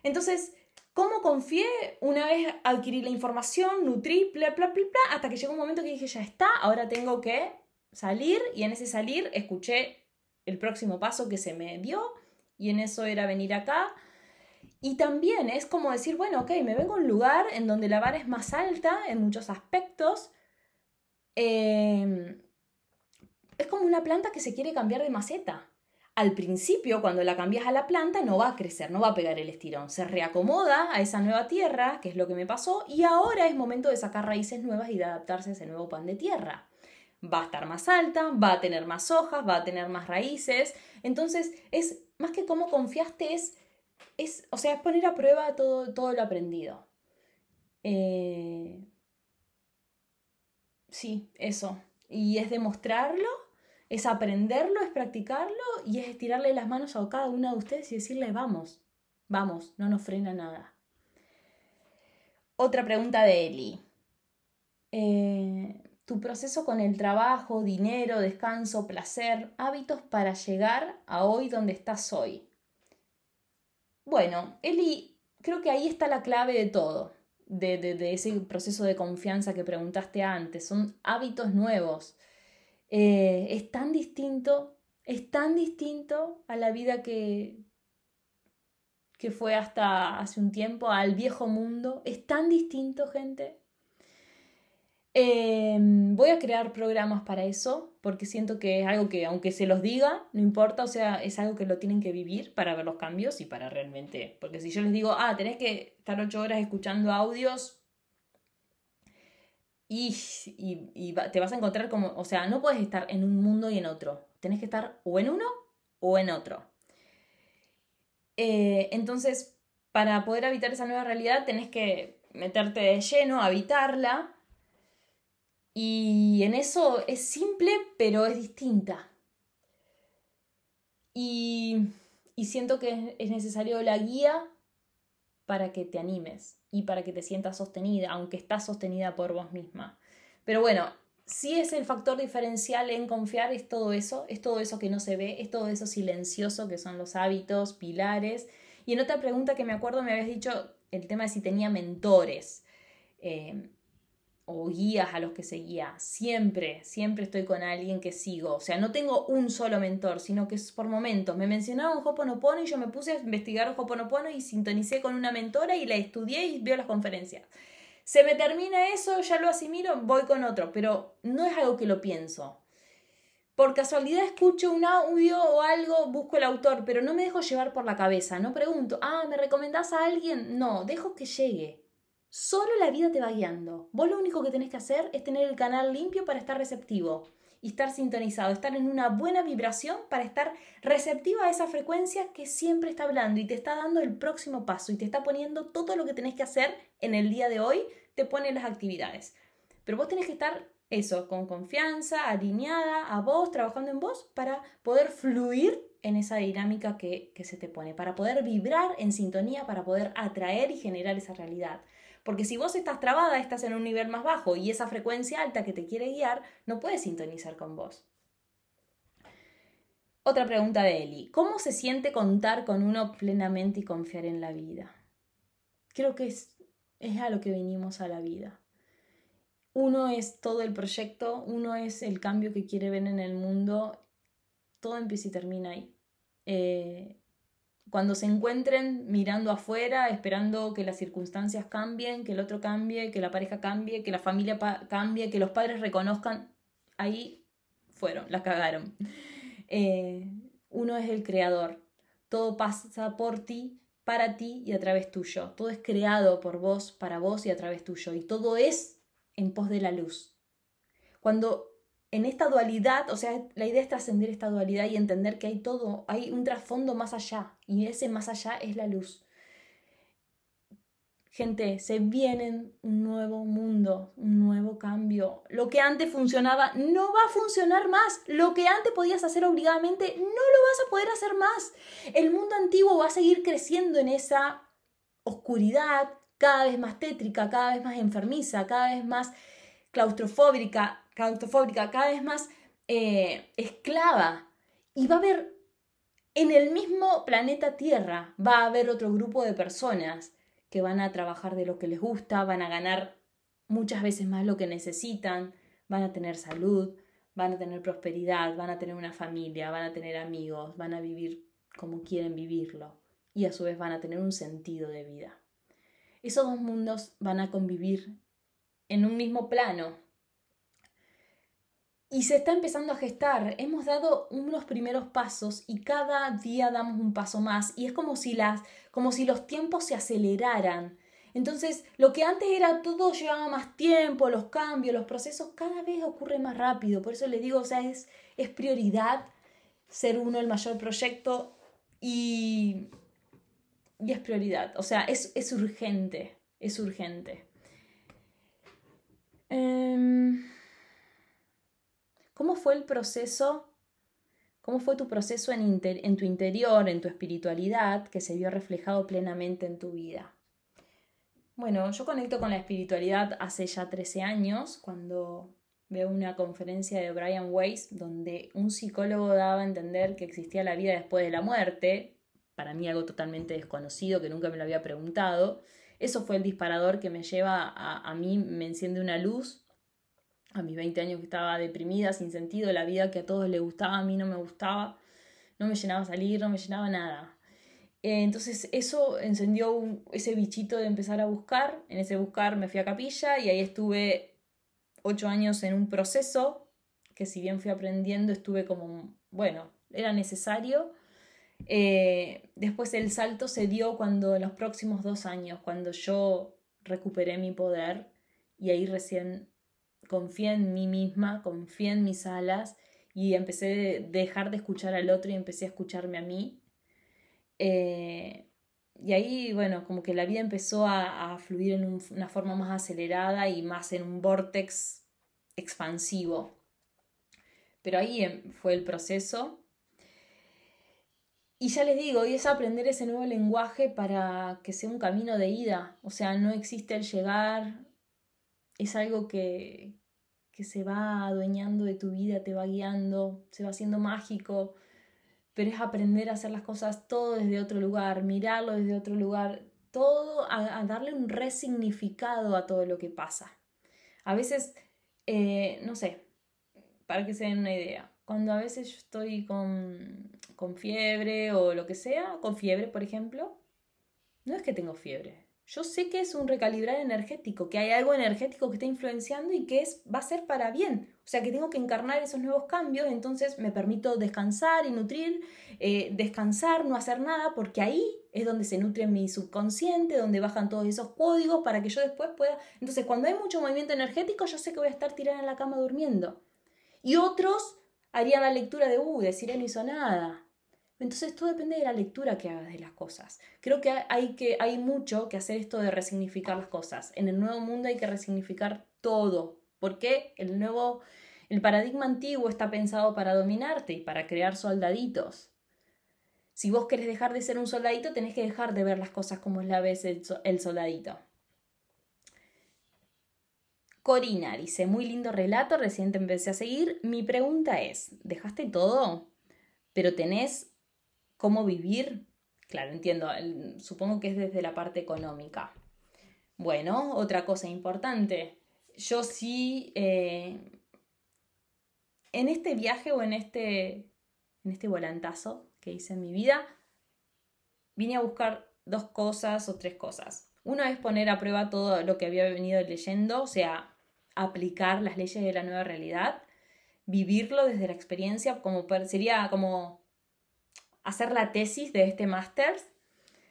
Entonces, ¿cómo confié? Una vez adquirí la información, nutrí, bla, bla, bla, bla, hasta que llegó un momento que dije, ya está, ahora tengo que salir y en ese salir escuché el próximo paso que se me dio y en eso era venir acá y también es como decir, bueno, ok, me vengo a un lugar en donde la vara es más alta en muchos aspectos. Em, es como una planta que se quiere cambiar de maceta. Al principio, cuando la cambias a la planta, no va a crecer, no va a pegar el estirón. Se reacomoda a esa nueva tierra, que es lo que me pasó, y ahora es momento de sacar raíces nuevas y de adaptarse a ese nuevo pan de tierra. Va a estar más alta, va a tener más hojas, va a tener más raíces. Entonces, es más que cómo confiaste, es es, o sea, es poner a prueba todo, todo lo aprendido. Eh, sí, eso. Y es demostrarlo, es aprenderlo, es practicarlo y es estirarle las manos a cada una de ustedes y decirle, vamos, vamos, no nos frena nada. Otra pregunta de Eli. Eh, tu proceso con el trabajo, dinero, descanso, placer, hábitos para llegar a hoy donde estás hoy. Bueno, Eli, creo que ahí está la clave de todo, de, ese proceso de confianza que preguntaste antes. Son hábitos nuevos. Eh, es tan distinto, es tan distinto a la vida que, que fue hasta hace un tiempo, al viejo mundo. Es tan distinto, gente. Em, voy a crear programas para eso, porque siento que es algo que, aunque se los diga, no importa, o sea, es algo que lo tienen que vivir para ver los cambios y para realmente. Porque si yo les digo, ah, tenés que estar ocho horas escuchando audios y, te vas a encontrar como, o sea, no puedes estar en un mundo y en otro. Tenés que estar o en uno o en otro. Eh, entonces, para poder habitar esa nueva realidad, tenés que meterte de lleno, habitarla y en eso es simple, pero es distinta. Y, siento que es necesario la guía para que te animes y para que te sientas sostenida, aunque estás sostenida por vos misma. Pero bueno, sí es el factor diferencial en confiar, es todo eso, es todo eso que no se ve, es todo eso silencioso que son los hábitos, pilares. Y en otra pregunta que me acuerdo me habías dicho el tema de si tenía mentores. Eh, o guías a los que seguía. Siempre, siempre estoy con alguien que sigo. O sea, no tengo un solo mentor, sino que es por momentos. Me mencionaron Hoponopono y yo me puse a investigar Hoponopono y sintonicé con una mentora y la estudié y veo las conferencias. Se me termina eso, ya lo asimilo, voy con otro, pero no es algo que lo pienso. Por casualidad escucho un audio o algo, busco el autor, pero no me dejo llevar por la cabeza. No pregunto, ah, ¿me recomendás a alguien? No, dejo que llegue. Solo la vida te va guiando. Vos lo único que tenés que hacer es tener el canal limpio para estar receptivo y estar sintonizado, estar en una buena vibración para estar receptiva a esa frecuencia que siempre está hablando y te está dando el próximo paso y te está poniendo todo lo que tenés que hacer en el día de hoy, te pone las actividades. Pero vos tenés que estar eso, con confianza, alineada a vos, trabajando en vos, para poder fluir en esa dinámica que se te pone, para poder vibrar en sintonía, para poder atraer y generar esa realidad. Porque si vos estás trabada, estás en un nivel más bajo y esa frecuencia alta que te quiere guiar no puede sintonizar con vos. Otra pregunta de Eli. ¿Cómo se siente contar con uno plenamente y confiar en la vida? Creo que es, es a lo que vinimos a la vida. uno es todo el proyecto, uno es el cambio que quiere ver en el mundo, todo empieza y termina ahí. Eh, cuando se encuentren mirando afuera, esperando que las circunstancias cambien, que el otro cambie, que la pareja cambie, que la familia cambie, que los padres reconozcan, ahí fueron, la cagaron. Eh, uno es el creador, todo pasa por ti, para ti y a través tuyo, todo es creado por vos, para vos y a través tuyo, y todo es en pos de la luz. Cuando en esta dualidad, o sea, la idea es trascender esta dualidad y entender que hay todo, hay un trasfondo más allá, y ese más allá es la luz. Gente, se viene un nuevo mundo, un nuevo cambio. Lo que antes funcionaba no va a funcionar más. Lo que antes podías hacer obligadamente no lo vas a poder hacer más. El mundo antiguo va a seguir creciendo en esa oscuridad, cada vez más tétrica, cada vez más enfermiza, cada vez más claustrofóbica, cada vez más eh, esclava. Y va a haber, en el mismo planeta Tierra, va a haber otro grupo de personas que van a trabajar de lo que les gusta, van a ganar muchas veces más lo que necesitan, van a tener salud, van a tener prosperidad, van a tener una familia, van a tener amigos, van a vivir como quieren vivirlo y a su vez van a tener un sentido de vida esos dos mundos van a convivir en un mismo plano. Y se está empezando a gestar. Hemos dado unos primeros pasos y cada día damos un paso más. Y es como si, las, como si los tiempos se aceleraran. Entonces, lo que antes era todo llevaba más tiempo, los cambios, los procesos, cada vez ocurre más rápido. Por eso les digo, o sea, es, es prioridad ser uno el mayor proyecto y y es prioridad. O sea, es, urgente. Es urgente. Em, ¿Cómo fue el proceso? ¿Cómo fue tu proceso en, tu interior, en tu espiritualidad, que se vio reflejado plenamente en tu vida? Bueno, yo conecto con la espiritualidad hace ya 13 años, cuando veo una conferencia de Brian Weiss, donde un psicólogo daba a entender que existía la vida después de la muerte, para mí algo totalmente desconocido que nunca me lo había preguntado. Eso fue el disparador que me lleva a mí, me enciende una luz. A mis 20 años que estaba deprimida, sin sentido, la vida que a todos les gustaba, a mí no me gustaba, no me llenaba salir, no me llenaba nada. Eh, entonces eso encendió ese bichito de empezar a buscar. En ese buscar me fui a capilla y ahí estuve ocho años en un proceso que si bien fui aprendiendo estuve como, bueno, era necesario eh, después el salto se dio cuando en los próximos dos años, cuando yo recuperé mi poder y ahí recién confié en mí misma, confié en mis alas y empecé a dejar de escuchar al otro y empecé a escucharme a mí. Eh, y ahí, bueno, como que la vida empezó a, fluir en una forma más acelerada y más en un vortex expansivo. Pero ahí em, fue el proceso y ya les digo, y es aprender ese nuevo lenguaje para que sea un camino de ida. O sea, no existe el llegar, es algo que, que se va adueñando de tu vida, te va guiando, se va haciendo mágico, pero es aprender a hacer las cosas todo desde otro lugar, mirarlo desde otro lugar, todo a, darle un resignificado a todo lo que pasa. A veces, eh, no sé, para que se den una idea, cuando a veces estoy con, con fiebre o lo que sea, con fiebre, por ejemplo, no es que tengo fiebre. Yo sé que es un recalibrar energético, que hay algo energético que está influenciando y que es, va a ser para bien. O sea que tengo que encarnar esos nuevos cambios, entonces me permito descansar y nutrir, eh, descansar, no hacer nada, porque ahí es donde se nutre mi subconsciente, donde bajan todos esos códigos para que yo después pueda... Entonces cuando hay mucho movimiento energético, yo sé que voy a estar tirada en la cama durmiendo. Y otros harían la lectura de, uh, decir no hizo nada. Entonces todo depende de la lectura que hagas de las cosas. Creo que hay, que hay mucho que hacer esto de resignificar las cosas. En el nuevo mundo hay que resignificar todo. Porque el nuevo, el paradigma antiguo está pensado para dominarte y para crear soldaditos. Si vos querés dejar de ser un soldadito, tenés que dejar de ver las cosas como es la vez el soldadito. Corina dice, muy lindo relato, recién te empecé a seguir. Mi pregunta es, ¿dejaste todo? ¿Pero tenés cómo vivir? Claro, entiendo, supongo que es desde la parte económica. Bueno, otra cosa importante, yo sí, eh, en este viaje o en este, en este volantazo que hice en mi vida, vine a buscar dos cosas o tres cosas. Una es poner a prueba todo lo que había venido leyendo, o sea, aplicar las leyes de la nueva realidad, vivirlo desde la experiencia, como sería como hacer la tesis de este máster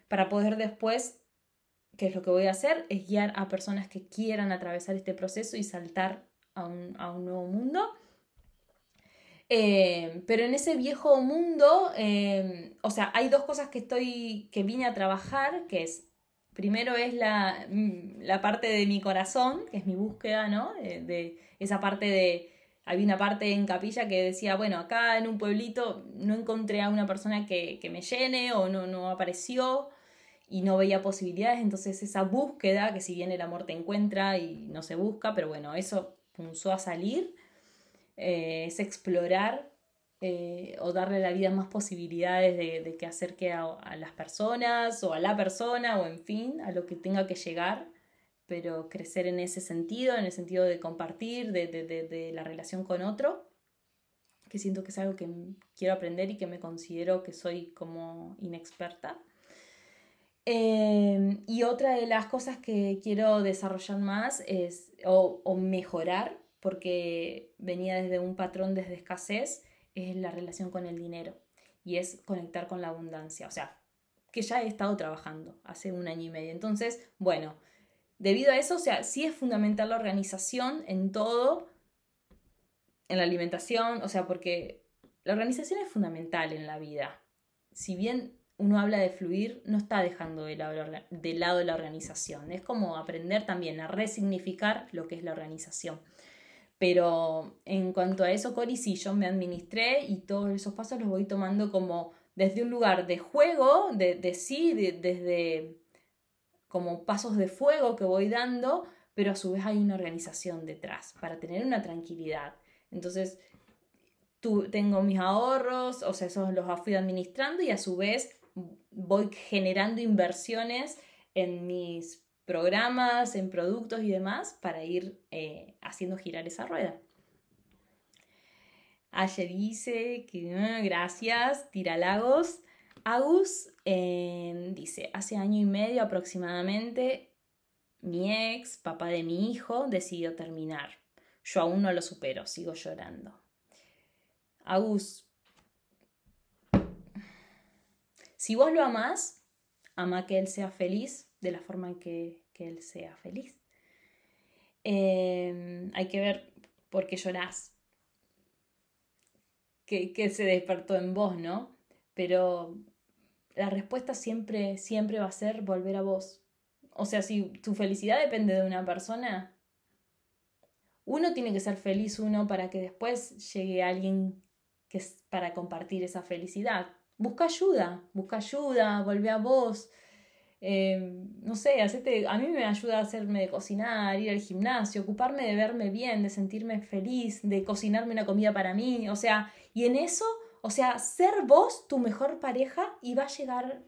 para poder después, que es lo que voy a hacer, es guiar a personas que quieran atravesar este proceso y saltar a un, nuevo mundo. Eh, pero en ese viejo mundo, eh, o sea, hay dos cosas que estoy, que vine a trabajar, que es, primero es la, mm, la parte de mi corazón, que es mi búsqueda, ¿no? de esa parte de, había una parte en capilla que decía, bueno, acá en un pueblito no encontré a una persona que, me llene o no, no apareció y no veía posibilidades, entonces esa búsqueda, que si bien el amor te encuentra y no se busca, pero bueno, eso punzó a salir, eh, es explorar eh, o darle a la vida más posibilidades de, que acerque a las personas o a la persona o en fin, a lo que tenga que llegar pero crecer en ese sentido, en el sentido de compartir, de, la relación con otro, que siento que es algo que quiero aprender y que me considero que soy como inexperta. Em, y otra de las cosas que quiero desarrollar más es, o, o, mejorar, porque venía desde un patrón desde escasez, es la relación con el dinero y es conectar con la abundancia. O sea, que ya he estado trabajando hace un año y medio. Entonces, bueno, Debido a eso, o sea, sí es fundamental la organización en todo, en la alimentación, o sea, porque la organización es fundamental en la vida. Si bien uno habla de fluir, no está dejando de lado, de lado la organización. Es como aprender también a resignificar lo que es la organización. Pero en cuanto a eso, Cori, sí, yo me administré y todos esos pasos los voy tomando como desde un lugar de juego, de, de sí, desde como pasos de fuego que voy dando, pero a su vez hay una organización detrás para tener una tranquilidad. Entonces, tengo mis ahorros, o sea, esos los fui administrando y a su vez voy generando inversiones en mis programas, en productos y demás para ir eh, haciendo girar esa rueda. Ayer dice que ah, gracias, tiralagos. Agus em, dice, hace año y medio aproximadamente, mi ex, papá de mi hijo, decidió terminar. Yo aún no lo supero, sigo llorando. Agus, si vos lo amás, ama que él sea feliz de la forma en que, él sea feliz. Em, hay que ver por qué llorás, que, se despertó en vos, ¿no? Pero la respuesta siempre, siempre va a ser volver a vos. O sea, si tu felicidad depende de una persona, uno tiene que ser feliz uno para que después llegue alguien que es para compartir esa felicidad. Busca ayuda, busca ayuda, vuelve a vos. Eh, no sé, a mí me ayuda a hacerme de cocinar, ir al gimnasio, ocuparme de verme bien, de sentirme feliz, de cocinarme una comida para mí. O sea, y en eso o sea, ser vos tu mejor pareja y va a llegar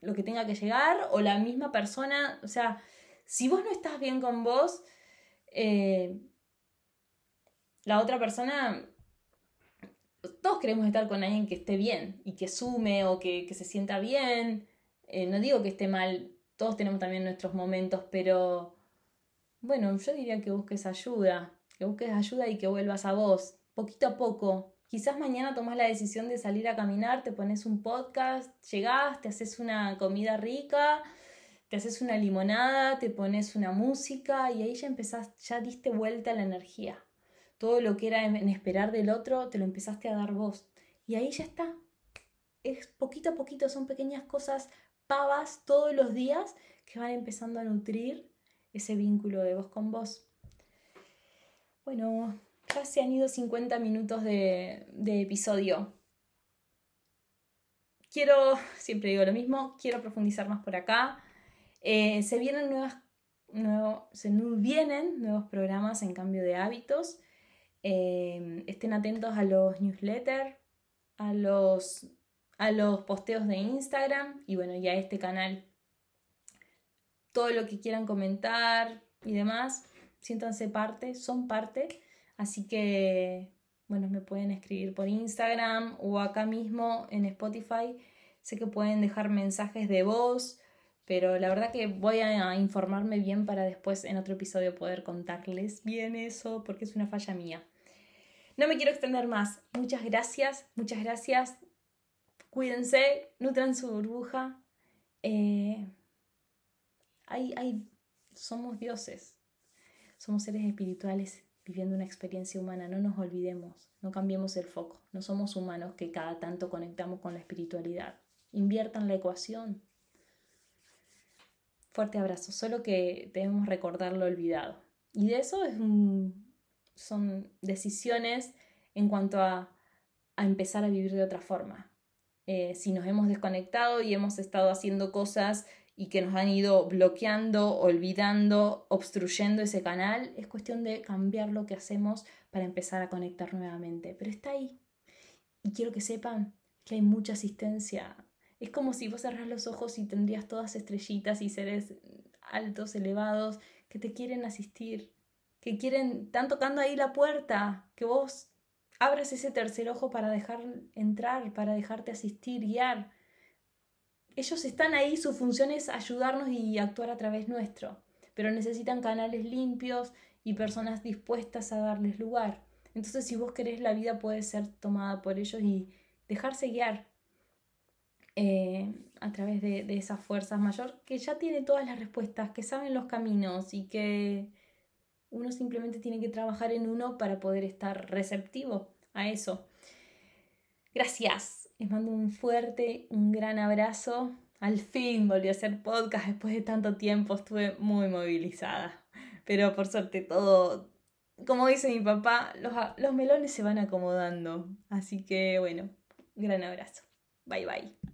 lo que tenga que llegar o la misma persona. O sea, si vos no estás bien con vos, eh, la otra persona, todos queremos estar con alguien que esté bien y que sume o que, se sienta bien. Eh, no digo que esté mal, todos tenemos también nuestros momentos, pero bueno, yo diría que busques ayuda, que busques ayuda y que vuelvas a vos, poquito a poco, Quizás mañana tomas la decisión de salir a caminar, te pones un podcast, llegás, te haces una comida rica, te haces una limonada, te pones una música y ahí ya empezás, ya diste vuelta la energía. Todo lo que era en esperar del otro, te lo empezaste a dar vos. Y ahí ya está. Es poquito a poquito, son pequeñas cosas pavas todos los días que van empezando a nutrir ese vínculo de vos con vos. Bueno, ya se han ido 50 minutos de, episodio. Quiero, siempre digo lo mismo, quiero profundizar más por acá. Eh, se vienen nuevas, se vienen nuevos programas en cambio de hábitos. Eh, estén atentos a los newsletters, a los, a los posteos de Instagram y bueno, ya este canal. Todo lo que quieran comentar y demás, siéntanse parte, son parte. Así que, bueno, me pueden escribir por Instagram o acá mismo en Spotify. Sé que pueden dejar mensajes de voz, pero la verdad que voy a informarme bien para después en otro episodio poder contarles bien eso, porque es una falla mía. No me quiero extender más. Muchas gracias, muchas gracias. Cuídense, nutran su burbuja. Eh, hay, hay, somos dioses, somos seres espirituales viviendo una experiencia humana. No nos olvidemos, no cambiemos el foco. No somos humanos que cada tanto conectamos con la espiritualidad. Inviertan la ecuación. Fuerte abrazo, solo que debemos recordar lo olvidado. Y de eso son decisiones en cuanto a, empezar a vivir de otra forma. Eh, si nos hemos desconectado y hemos estado haciendo cosas y que nos han ido bloqueando, olvidando, obstruyendo ese canal, es cuestión de cambiar lo que hacemos para empezar a conectar nuevamente. Pero está ahí. Y quiero que sepan que hay mucha asistencia. Es como si vos cerrás los ojos y tendrías todas estrellitas y seres altos, elevados, que te quieren asistir, que quieren, están tocando ahí la puerta, que vos abras ese tercer ojo para dejar entrar, para dejarte asistir, guiar. Ellos están ahí, su función es ayudarnos y actuar a través nuestro, pero necesitan canales limpios y personas dispuestas a darles lugar. Entonces, si vos querés, la vida puede ser tomada por ellos y dejarse guiar eh, a través de, de esas fuerzas mayor que ya tiene todas las respuestas, que saben los caminos y que uno simplemente tiene que trabajar en uno para poder estar receptivo a eso. Gracias. Les mando un fuerte, un gran abrazo. Al fin volví a hacer podcast después de tanto tiempo. Estuve muy movilizada. Pero por suerte todo, como dice mi papá, los, los melones se van acomodando. Así que bueno, gran abrazo. Bye bye.